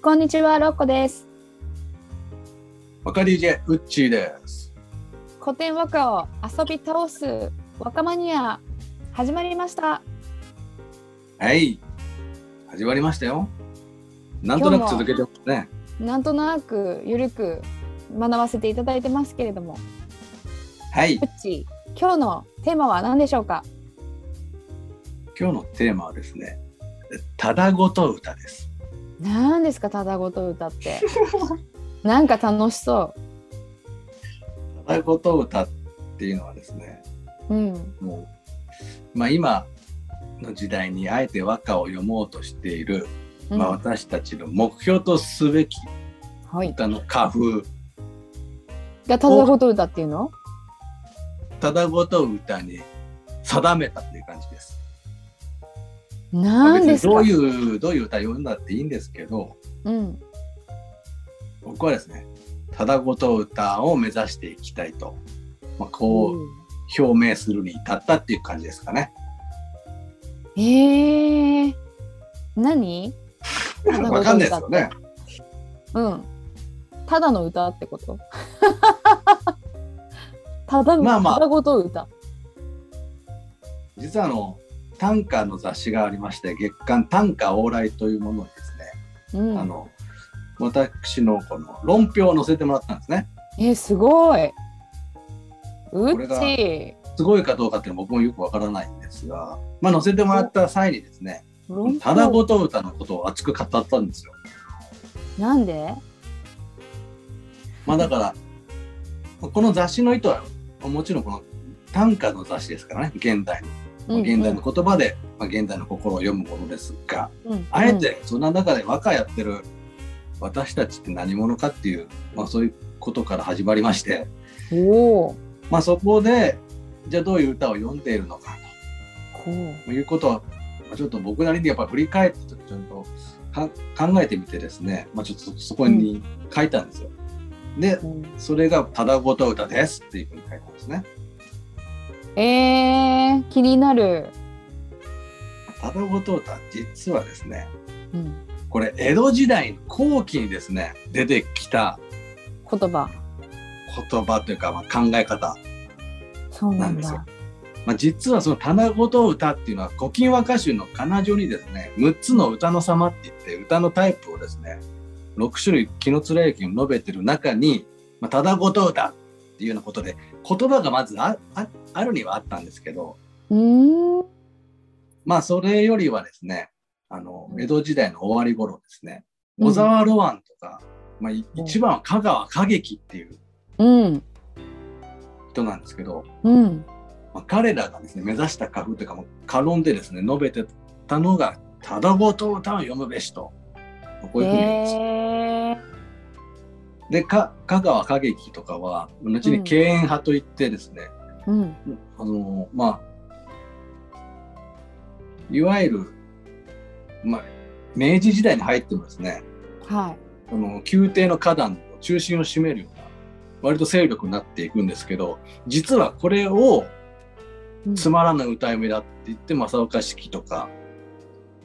こんにちは、ロッコです。若 DJ ウッチーです。古典和歌を遊び倒す若マニア始まりました。はい。始まりましたよ。なんとなく続けてますね。なんとなくゆるく学ばせていただいてますけれども、はい。うっち、今日のテーマは何でしょうか？今日のテーマはですね、ただごと歌です。何ですか、ただごと歌って。なんか楽しそただごと歌っていうのはですね、う。うん。もう、まあ今の時代にあえて和歌を読もうとしている、うんまあ私たちの目標とすべきはい。歌の歌風、がただごと歌っていうの？ただごと歌に定めたっていう感じです。何ですか？どういう、どういう歌読んだっていいんですけど、うん。僕はですね、ただごと歌を目指していきたいと、まあ、こう表明するに至ったっていう感じですかね。えー、何？わかんないですよね。うん。ただの歌ってこと？ただの、まあまあただごと歌。実はあの、短歌の雑誌がありまして、月刊短歌往来というものにですね、うん。あの、私のこの論評を載せてもらったんですね。え、すごい。うち。すごいかどうかっていうのは僕もよくわからないんですが、まあ載せてもらった際にですね、ただごと歌のことを熱く語ったんですよ。なんで？まあだから、この雑誌の意図は、もちろんこの短歌の雑誌ですからね、現代の、うん現代の言葉で、まあ、現代の心を読むものですが、うんあえてそんな中で和歌やってる私たちって何者かっていう、まあそういうことから始まりまして。まあそこで、じゃあどういう歌を読んでいるのか。ということは、まあちょっと僕なりにやっぱり振り返ってちゃんとか考えてみてですね、まあちょっとそこに書いたんですよ。で、うんそれがただごと歌ですっていうふうに書いたんですね。えー、気になる。ただごと歌、実はですね、うん、これ江戸時代の後期にですね、出てきた言葉。言葉というか、まあ、考え方。そうなんですよだ。まあ、実はそのただごと歌っていうのは古今和歌集の彼女にですね、6つの歌の様って言って歌のタイプをですね、6種類紀貫駅を述べてる中に、まあ、ただごと歌っていうようなことで、言葉がまずあああるにはあったんですけど、うーん。まあそれよりはですね、あの、江戸時代の終わり頃ですね、うん小沢ロワンとか、まあいうん一番は香川歌劇っていううん。人なんですけど、うん。まあ、彼らがですね、目指した歌風というか、もう過論でですね、述べてたのが、ただごと歌を読むべしと。こういうふうに言うんですよ。えー、で、か香川歌劇とかは、後に敬遠派といってですね、うん。あの、まあ、いわゆる、まあ、明治時代に入ってもですね、はあの宮廷の歌壇の中心を占めるような割と勢力になっていくんですけど実はこれをい。つまらぬ歌い目だって言って正岡子規とか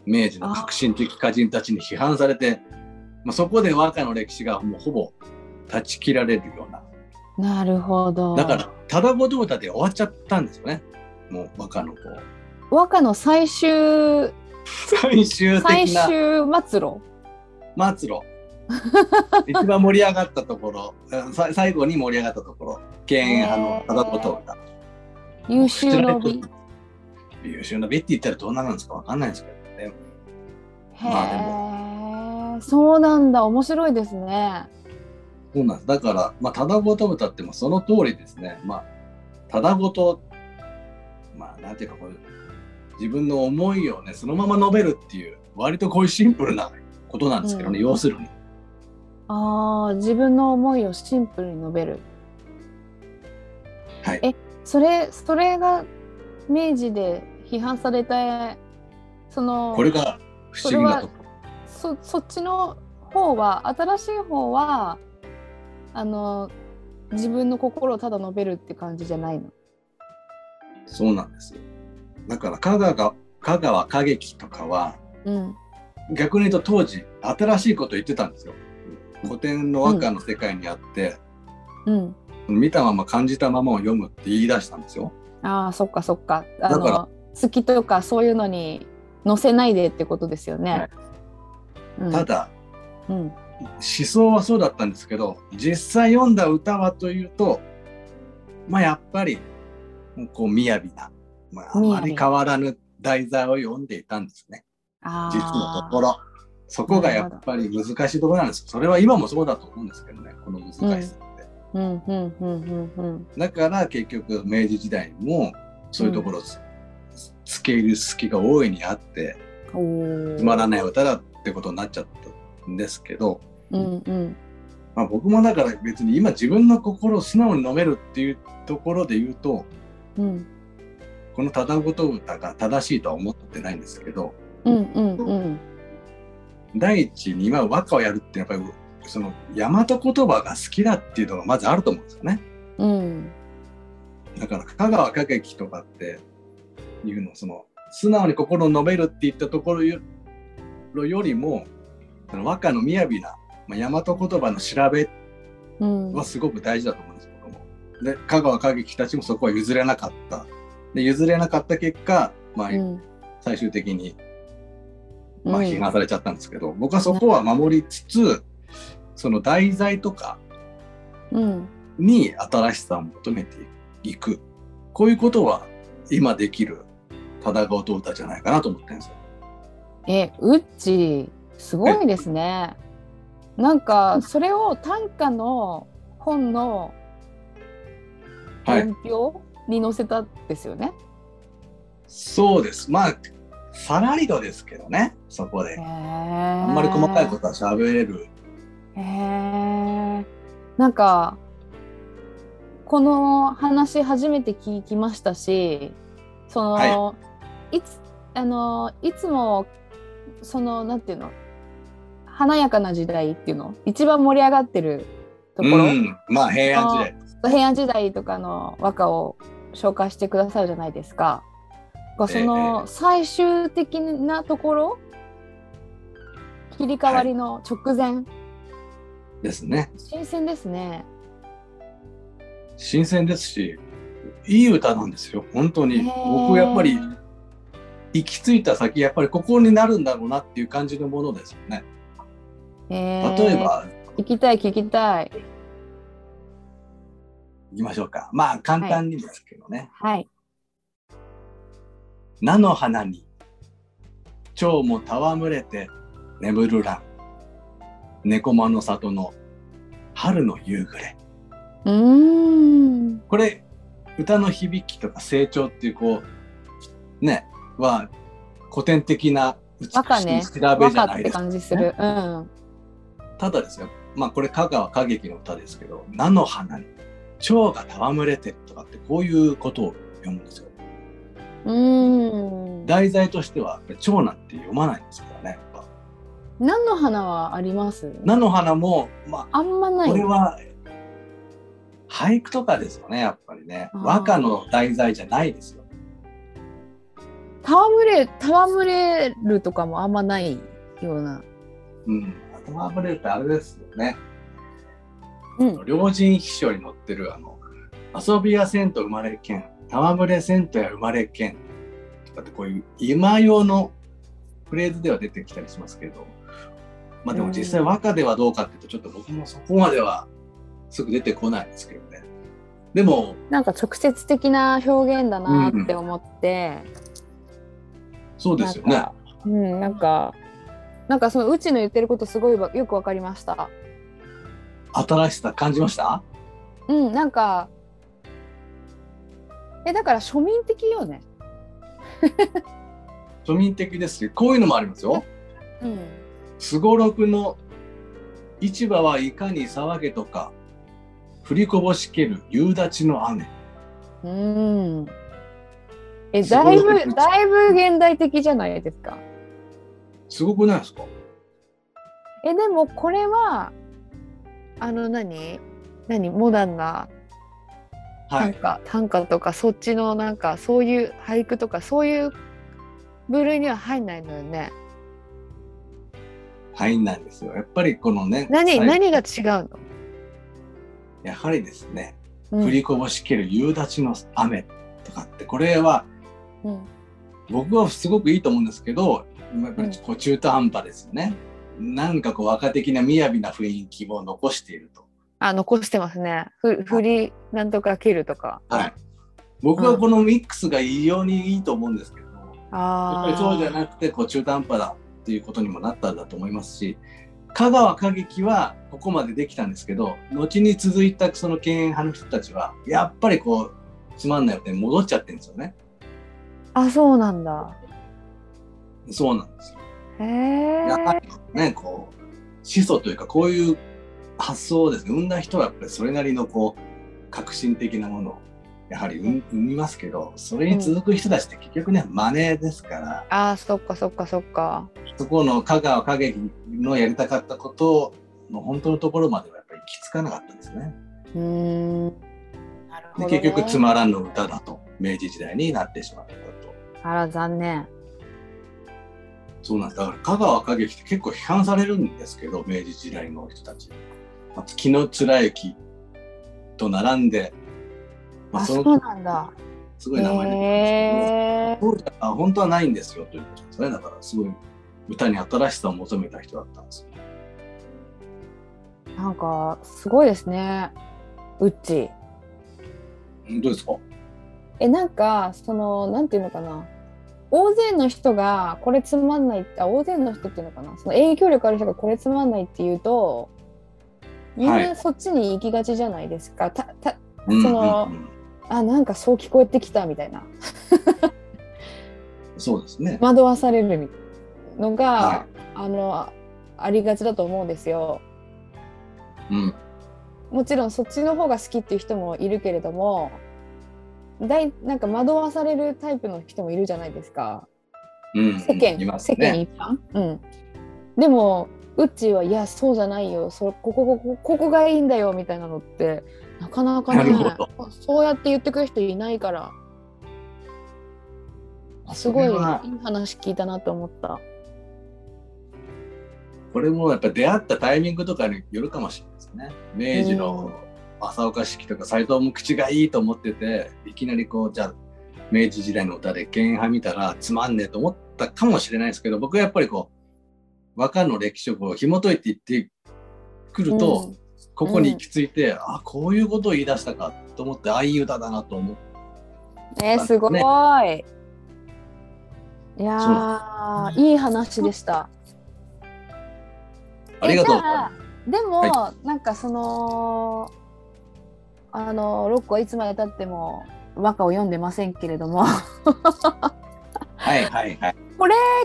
明治の革新的歌人たちに批判されてまあ、そこで和歌の歴史がもうほぼ断ち切られるようななるほど。だからただごと歌で終わっちゃったんですよねもう和歌のこう和歌の最終最終最的な終末路？末路一番盛り上がったところ さ最後に盛り上がったところ敬遠派のただごと歌優秀の美。優秀な美って言ったらどんななんですかわかんないですけどね。まあへえ、そうなんだ。面白いですね。そうなんです。だから、まあ、ただごと歌ってもその通りですね。まあ、ただごと、まあ、なんていうかこう、自分の思いをね、そのまま述べるっていう、割とこういうシンプルなことなんですけどね、うん要するに。ああ、自分の思いをシンプルに述べる。はい。えそれ、それが明治で批判された、その、これが不思議なとこそそっちの方は新しい方はあの自分の心をただ述べるって感じじゃないの？そうなんですよ。だから香川が香川歌劇とかはうん。逆に言うと当時新しいこと言ってたんですよ。古典の和歌の世界にあって、うん。見たまま感じたままを読むって言い出したんですよ。ああ、そっかそっか。あだからの好きとかそういうのに載せないでってことですよね。はいうんただ、うん。思想はそうだったんですけど実際読んだ歌はというとまあやっぱりこう雅な、まあ、あまり変わらぬ題材を読んでいたんですね。あ実のところ。そこがやっぱり難しいところなんですそれは今もそうだと思うんですけどね。この難しさって。だから結局明治時代もそういうところをつ,、つけ入る隙が大いにあって。つまらない歌だってことになっちゃったんですけど、うん。うん。まあ、僕もだから別に今自分の心を素直に飲めるっていうところで言うとうんこのただごと歌が正しいとは思ってないんですけどうんうんうん。第一に今和歌をやるってやっぱりその大和言葉が好きだっていうのがまずあると思うんですよね。うんだから香川歌劇とかっていうのその素直に心を述べるっていったところよよりもその和歌の雅な、まあ、大和言葉の調べうんはすごく大事だと思うんです僕も。で香川歌劇たちもそこは譲れなかった。で譲れなかった結果、まあうん。最終的に、まあ、うん批判されちゃったんですけど、僕はそこは守りつつその題材とかうん。に新しさを求めていく。こういうことは今できるただごと歌じゃないかなと思ってるんですよ。えうっちすごいですね。なんかそれを短歌の本のはい、本表に載せたんですよね。そうです。まあさらりとですけどねそこで。ああんまり細かいことは喋れる。へえ。なんかこの話初めて聞きましたし、その、、はいつあのいつもそのなんていうの華やかな時代っていうの一番盛り上がってるところ、うん、まあ平安時代。平安時代とかの和歌を紹介してくださるじゃないですか。がそえの最終的なところ、切り替わりの直前、ですね。新鮮ですね。新鮮ですしいい歌なんですよ本当に。僕やっぱり行き着いた先やっぱりここになるんだろうなっていう感じのものですよね。例えば聞きたい聞きたい。行きましょうか。まあ簡単にですけどね。はい。菜の花に蝶も戯れて眠る蘭猫間の里の春の夕暮れうーん。これ歌の響きとか成長っていうこうねは古典的な美しい調べじゃないですか、感じする。うん。ただですよまあこれ香川歌劇の歌ですけど菜の花に蝶が戯れてとかってこういうことを読むんですよ。うーん。題材としては蝶なんて読まないんですからねやっぱ。何の花はあります？菜の花もまああんまない。これは俳句とかですよねやっぱりね。和歌の題材じゃないですよ。戯れ、戯れるとかもあんまないような。うん。頭ぶれるってあれですよねうん。両人秘書に載ってるあの遊びやせんと生まれけん戯れせんとや生まれけんとかってこういう今用のフレーズでは出てきたりしますけどまあでも実際和歌ではどうかっていうとちょっと僕もそこまではすぐ出てこないんですけどねでもなんか直接的な表現だなって思って、そうですよねなんかうん、なんか、なんかそのうちの言ってることすごいわよくわかりました。新しさ感じました？うん、なんか、え、だから庶民的よね。庶民的ですしこういうのもありますようん。すごろくの市場はいかに騒げとか降りこぼしける夕立の雨うん。え、だいぶ、だいぶ現代的じゃないですか。すごくないですか？え、でもこれは、あの何、何？モダンなはい。短歌、短歌とかそっちのなんかそういう俳句とかそういう部類には入んないのよね。入んないんですよ。やっぱりこのね、何？何が違うの、やはりですね、うん。降りこぼしける夕立の雨とかって、これはうん。僕はすごくいいと思うんですけど、やっぱりこう中途半端ですよね。なんかこう若的な雅な雰囲気を残していると。あ残してますねふ振りなんとか切るとかはい。僕はこのミックスが異様にいいと思うんですけど、やっあぱりそうじゃなくてこう中途半端だっていうことにもなったんだと思いますし香川歌劇はここまでできたんですけど後に続いたその敬遠派の人たちはやっぱりこうつまんないよって戻っちゃってるんですよね。あそうなんだそうなんですよ。やはりねこう思想というかこういう発想をですね生んだ人はやっぱりそれなりのこう革新的なものをやはり生生みますけどそれに続く人たちって結局ね真似ですから。あそっかそっかそっか。そこの香川歌劇のやりたかったことの本当のところまではやっぱり行き着かなかったんですね。うーん。なるほど、でね、結局つまらんの歌だと明治時代になってしまったと。あら残念そうなんです。だから香川歌劇って結構批判されるんですけど明治時代の人たち。あと紀貫之と並んで、まあ、あそうそのなんだすごい名前で、へえそうじゃ本当はないんですよということですね。だからすごい歌に新しさを求めた人だったんですよ。なんかすごいですねうっちうんどうですか？えなんかそのなんていうのかな大勢の人がこれつまんないってあ大勢の人っていうのかな？その影響力ある人がこれつまんないって言うとみんはないそっちに行きがちじゃないですか。たたうんそのうんうんあなんかそう聞こえてきたみたいな そうですね。惑わされるみたいなのが、はあのあありがちだと思うんですよ。うん。もちろんそっちの方が好きっていう人もいるけれどもだいなんか惑わされるタイプの人もいるじゃないですか。うん、世間、います世間ね。一般、うん、でもうっちーはいやそうじゃないよ。そここここここがいいんだよみたいなのってなかなかねそうやって言ってくる人いないから。すごいいい話聞いたなと思った。これもやっぱ出会ったタイミングとかによるかもしれないですね。明治の正岡式とか斎藤も口がいいと思ってて、いきなりこう、じゃあ、明治時代の歌で剣派見たらつまんねえと思ったかもしれないですけど、僕はやっぱりこう、和歌の歴史をこう紐解いていってくると、うんここに行き着いて、あ、こういうことを言い出したかと思って、ああいう歌だなと思って。えー、すごい。ねいやーいい話でした。ありがとうでも、なんかそのあのロックはいつまでたっても和歌を読んでませんけれどもはいはいはい。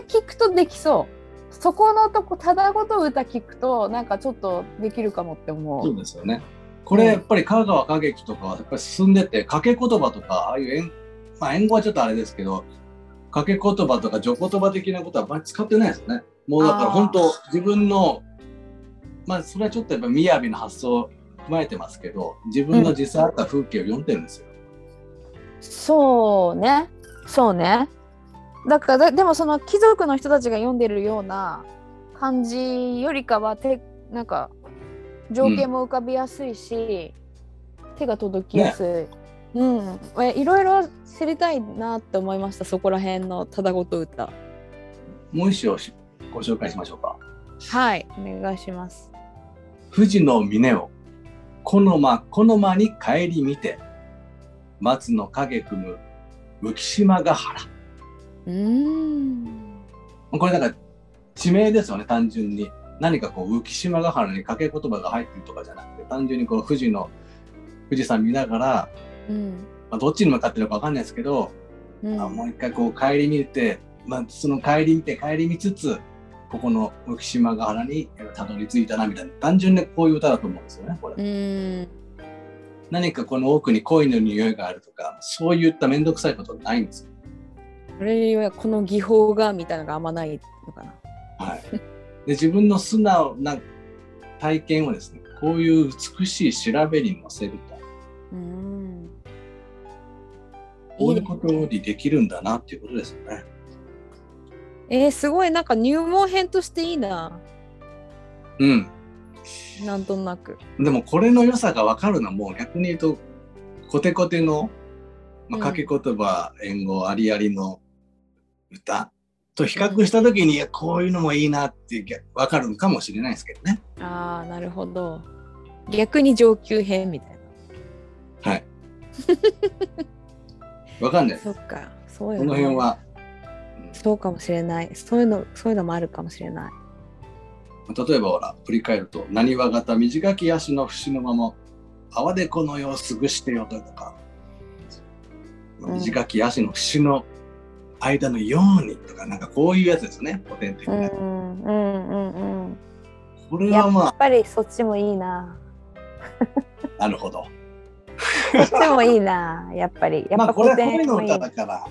聞くとできそう。そこのとこただごと歌聞くとなんかちょっとできるかもって思そうう。ですよね。これやっぱり香川歌劇とかはやっぱり進んでて掛け言葉とかああいう円まあ円語はちょっとあれですけど掛け言葉とか序言葉的なことはあんまり使ってないですよね。もうだから本当自分のまあそれはちょっとやっぱ雅な発想を踏まえてますけど自分の実際あった風景を読んでるんですよ。そうねそうね。だからだでもその貴族の人たちが読んでるような感じよりかは手なんか情景も浮かびやすいし、手が届きやすい。うん、えいろいろ知りたいなって思いましたそこら辺のただごと歌もう一章しご紹介しましょうか。はいお願いします富士の峰をこの間この間に帰り見て松の影組む浮島ヶ原。うーんこれなんか地名ですよね、単純に。何かこう浮島ヶ原に掛け言葉が入ってるとかじゃなくて、単純にこう富士の富士山見ながら、うんまあ、どっちに向かってるかわかんないですけど、うんあもう一回こう帰り見て、まあ、その帰り見て帰り見つつ、ここの浮島ヶ原にえーたどり着いたなみたいな、単純にこういう歌だと思うんですよね、これ。何かこの奥に恋の匂いがあるとか、そういっためんどくさいことはないんですよ。それはこの技法がみたいなのがあんまないのかなはい、で自分の素直な体験をですねこういう美しい調べに乗せるとうーんこういうことにできるんだなっていうことですよね。えー、すごいなんか入門編としていいなうん。なんとなく。でもこれの良さが分かるのはもう逆に言うとコテコテの、まあ、うん掛け言葉、援護ありありの歌と比較した時に、こういうのもいいなって分かるのかもしれないですけどね。ああ、なるほど。逆に上級編みたいな。はい。分かんないです。そっか、そうよ、こね。の辺は、うんそうかもしれない。そういうの、そういうのもあるかもしれない。例えばほら振り返ると「なにわ型短き足の節のまま泡でこの世を過ぐしてよ」とかうん短き足の節の間のようにとかなんかこういうやつですね古典的な、うんうんうんうん。これやっはまぱりそっちもいいな。あなるほど そっちもいいな。やっぱり。やっぱまあこれは古典もいい恋の歌。だから、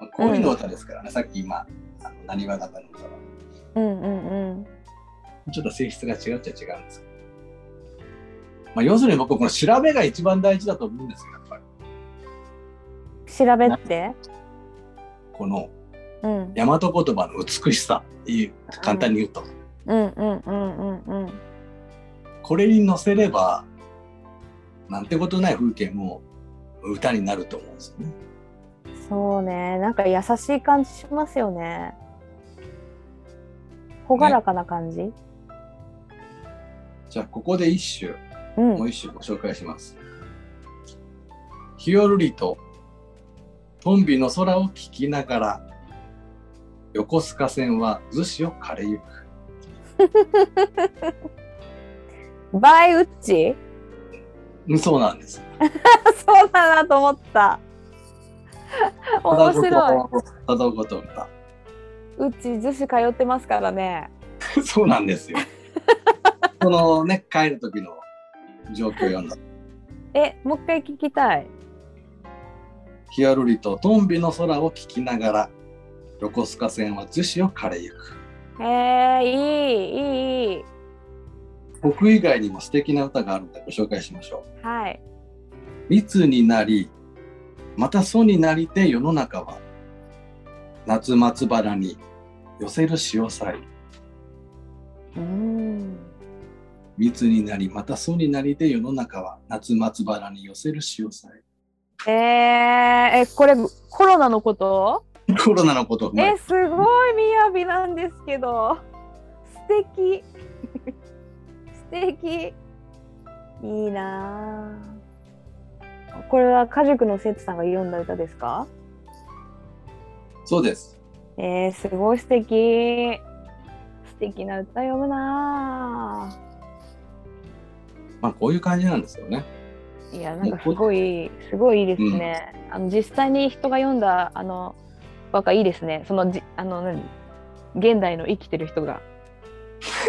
まあ、恋の歌ですからね、さっき今なにわ型の歌はうんうんうん。ちょっと性質が違うっちゃ違うんですけど、まあ、要するに僕この調べが一番大事だと思うんですよやっぱり調べって？このうん。大和言葉の美しさいう簡単に言うと、うんうんうんうんうん。これに乗せればなんてことない風景も歌になると思うんですよね。そうね。なんか優しい感じしますよね。朗らかな感じ？じゃあここで一首うんもう。一首ご紹介します。ひよるりとトンビの空を聞きながら横須賀線は逗子を枯れゆく。バイウッチ？うんそうなんです。そうだなと思った。面白い。ただごと歌。うち逗子通ってますからね。そうなんですよ。このね帰る時の状況を読んだ。え、もう一回聞きたい。ヒヤルリとトンビの空を聞きながら横須賀線は逗子を枯れゆく。へえ、いい、いい、いい。僕以外にも素敵な歌があるのでご紹介しましょう。はい。密になり、また疎になりて世の中は、夏松原に寄せる潮騒。密になり、また疎になりて世の中は、夏松原に寄せる潮騒。えー、え、これコロナのこと？コロナのことえ、すごい雅なんですけど。素敵。素敵。いいなあこれは家塾の生徒さんが読んだ歌ですか？そうです。えー、すごい素敵。素敵な歌読むなまあ、こういう感じなんですよね。あいや、なんかすごい、すごいいいですね。あの実際に人が読んだあの和歌いいですね。そのじあの何？現代の生きてる人が。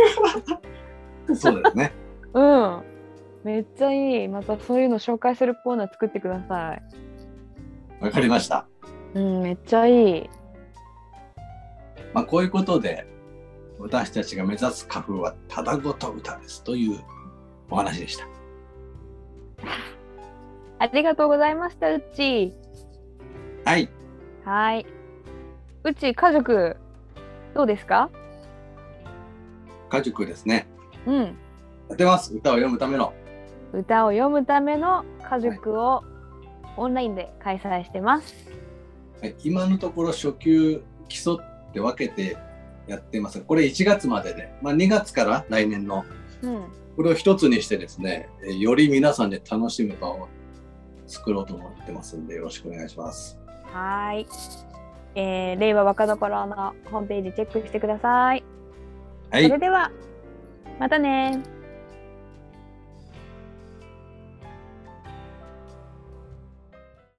そうですね。うん。めっちゃいい。またそういうの紹介するコーナー作ってください。わかりました。うん、めっちゃいい。まあ、こういうことで、私たちが目指す花粉はただごと歌ですというお話でした。ありがとうございました、うっち。はい。はい。うっち、家族、どうですか？家塾ですね。うん。やってます。歌を読むための。歌を読むための家塾をオンラインで開催してます。はい今のところ初級基礎って分けてやってます。これ1月までで、まあ、2月から来年のうん。これを一つにしてですね、えーより皆さんで楽しむ場を作ろうと思ってますんで、よろしくお願いします。はーい。えー、令和若どころのホームページチェックしてください。はいそれ。では、またね